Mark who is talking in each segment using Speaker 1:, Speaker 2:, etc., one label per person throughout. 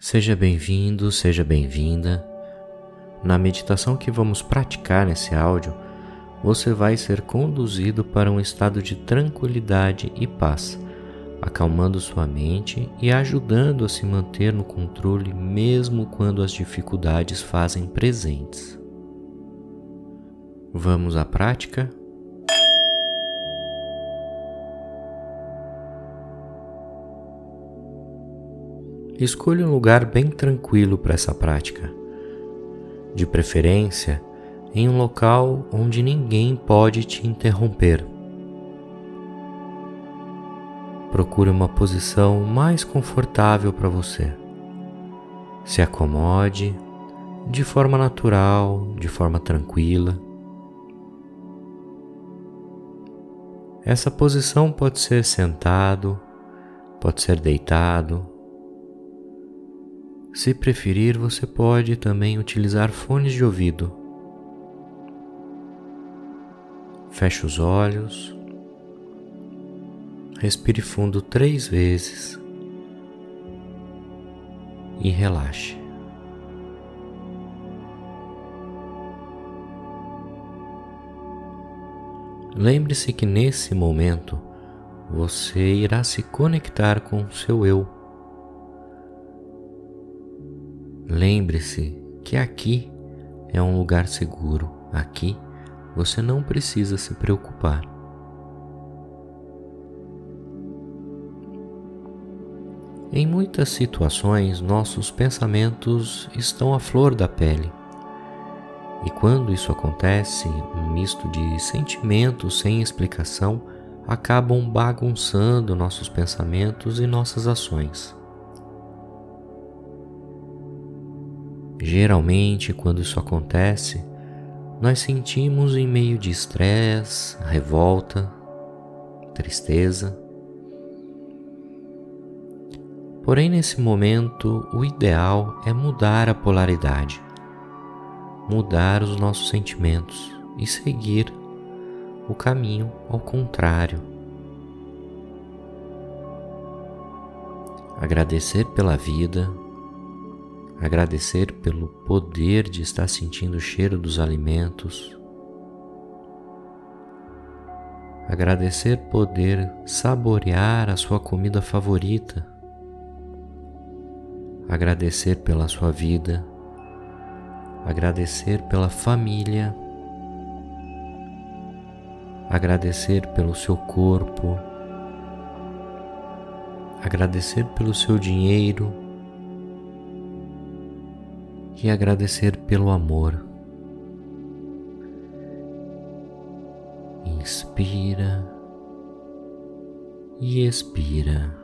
Speaker 1: Seja bem-vindo, seja bem-vinda. Na meditação que vamos praticar nesse áudio, você vai ser conduzido para um estado de tranquilidade e paz, acalmando sua mente e ajudando a se manter no controle mesmo quando as dificuldades fazem presentes. Vamos à prática? Escolha um lugar bem tranquilo para essa prática. De preferência, em um local onde ninguém pode te interromper. Procure uma posição mais confortável para você. Se acomode de forma natural, de forma tranquila. Essa posição pode ser sentado, pode ser deitado se preferir, você pode também utilizar fones de ouvido. Feche os olhos. Respire fundo três vezes e relaxe. Lembre-se que nesse momento você irá se conectar com o seu eu Lembre-se que aqui é um lugar seguro. Aqui você não precisa se preocupar. Em muitas situações, nossos pensamentos estão à flor da pele. E quando isso acontece, um misto de sentimentos sem explicação acabam bagunçando nossos pensamentos e nossas ações. Geralmente, quando isso acontece, nós sentimos em meio de estresse, revolta, tristeza. Porém, nesse momento, o ideal é mudar a polaridade, mudar os nossos sentimentos e seguir o caminho ao contrário. Agradecer pela vida, agradecer pelo poder de estar sentindo o cheiro dos alimentos, agradecer poder saborear a sua comida favorita, agradecer pela sua vida, agradecer pela família, agradecer pelo seu corpo, agradecer pelo seu dinheiro e agradecer pelo amor. Inspira e expira.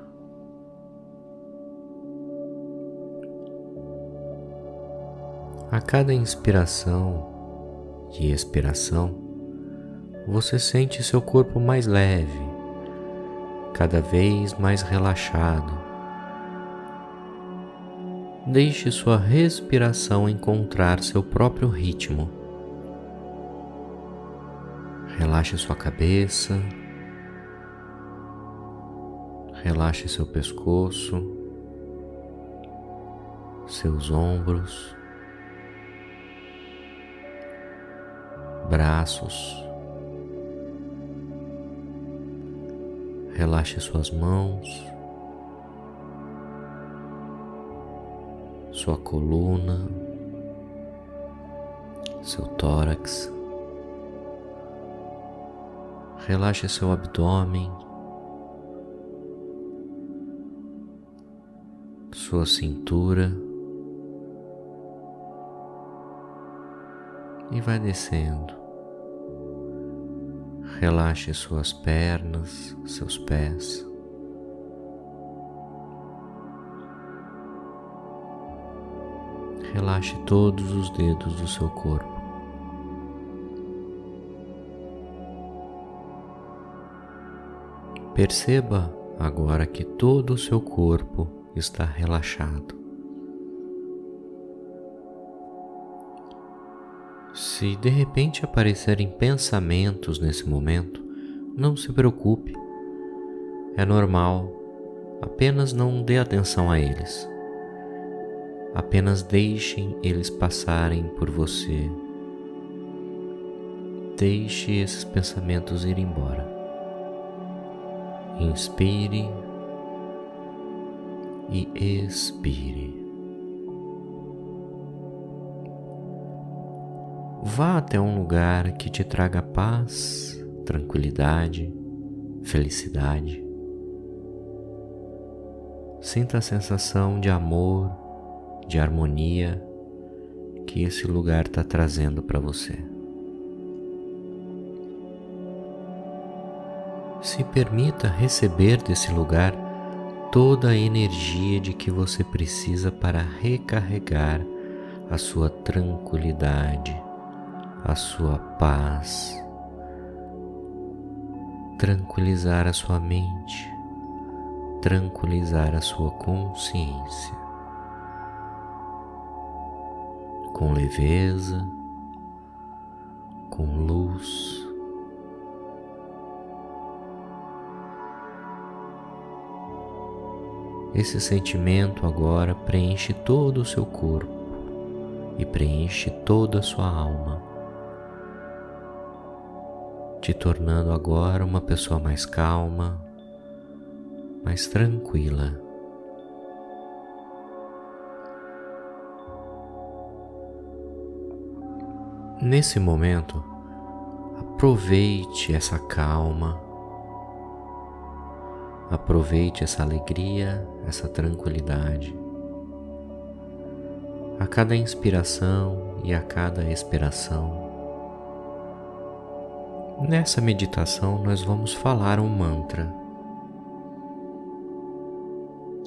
Speaker 1: A cada inspiração e expiração, você sente seu corpo mais leve, cada vez mais relaxado Deixe sua respiração encontrar seu próprio ritmo. Relaxe sua cabeça, relaxe seu pescoço, seus ombros, braços. Relaxe suas mãos. Sua coluna, seu tórax. Relaxe seu abdômen, sua cintura e vai descendo. Relaxe suas pernas, seus pés. Relaxe todos os dedos do seu corpo. Perceba agora que todo o seu corpo está relaxado. Se de repente aparecerem pensamentos nesse momento, não se preocupe. É normal, apenas não dê atenção a eles. Apenas deixem eles passarem por você. Deixe esses pensamentos ir embora. Inspire e expire. Vá até um lugar que te traga paz, tranquilidade, felicidade. Sinta a sensação de amor, de harmonia que esse lugar está trazendo para você. Se permita receber desse lugar toda a energia de que você precisa para recarregar a sua tranquilidade, a sua paz, tranquilizar a sua mente, tranquilizar a sua consciência. Com leveza, com luz. Esse sentimento agora preenche todo o seu corpo e preenche toda a sua alma te tornando agora uma pessoa mais calma, mais tranquila. Nesse momento, aproveite essa calma, aproveite essa alegria, essa tranquilidade. A cada inspiração e a cada expiração, Nessa meditação, nós vamos falar um mantra.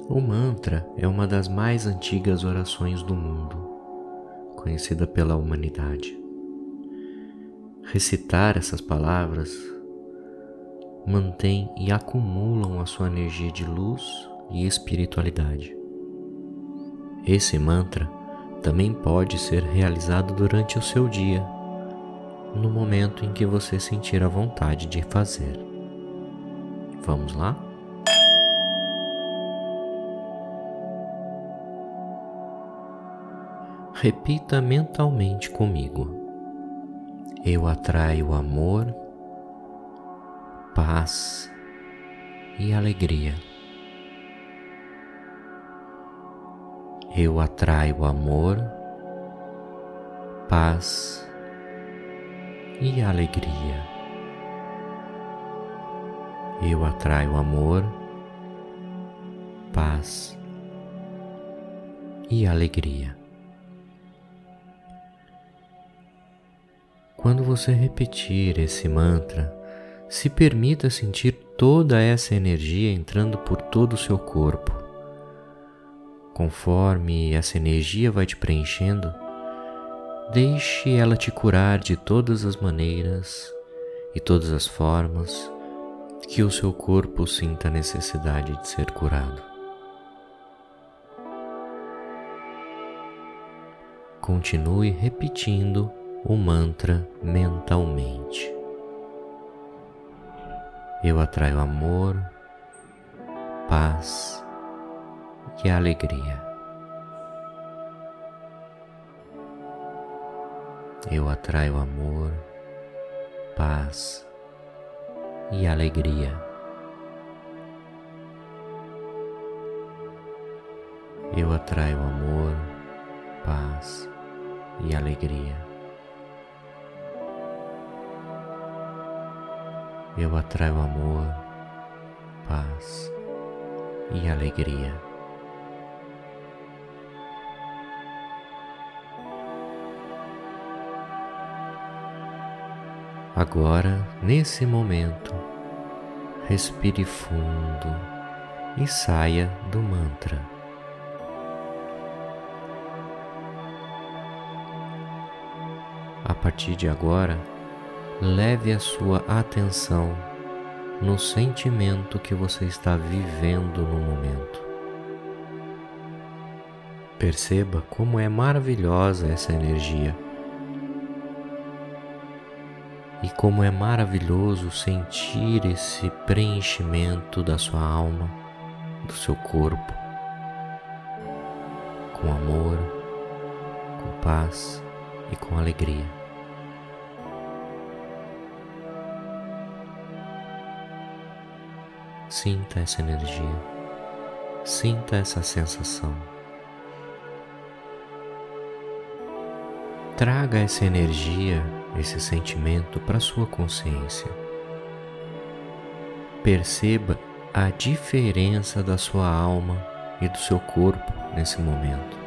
Speaker 1: O mantra é uma das mais antigas orações do mundo, conhecida pela humanidade. Recitar essas palavras mantém e acumulam a sua energia de luz e espiritualidade. Esse mantra também pode ser realizado durante o seu dia no momento em que você sentir a vontade de fazer. Vamos lá? Repita mentalmente comigo. Eu atraio amor, paz e alegria. Eu atraio amor, paz e alegria. Eu atraio amor, paz e alegria. Quando você repetir esse mantra, se permita sentir toda essa energia entrando por todo o seu corpo. Conforme essa energia vai te preenchendo, Deixe ela te curar de todas as maneiras e todas as formas que o seu corpo sinta a necessidade de ser curado. Continue repetindo o mantra mentalmente. Eu atraio amor, paz e alegria. eu atraio amor, paz e alegria. Eu atraio amor, paz e alegria. Eu atraio amor, paz e alegria. Agora, nesse momento, respire fundo e saia do mantra. A partir de agora, leve a sua atenção no sentimento que você está vivendo no momento. Perceba como é maravilhosa essa energia e como é maravilhoso sentir esse preenchimento da sua alma, do seu corpo. com amor, com paz e com alegria. Sinta essa energia, sinta essa sensação. Traga essa energia, esse sentimento para sua consciência. Perceba a diferença da sua alma e do seu corpo nesse momento.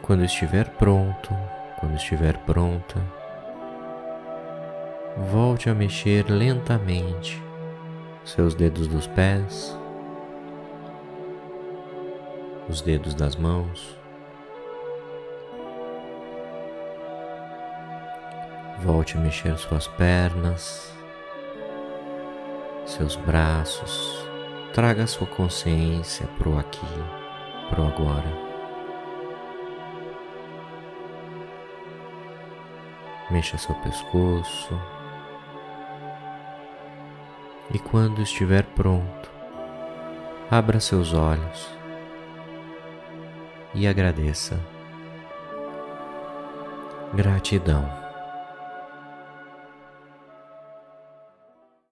Speaker 1: Quando estiver pronto, quando estiver pronta, volte a mexer lentamente seus dedos dos pés, os dedos das mãos. Volte a mexer suas pernas, seus braços. Traga sua consciência para o aqui, para o agora. Mexa seu pescoço. E quando estiver pronto, abra seus olhos e agradeça. Gratidão.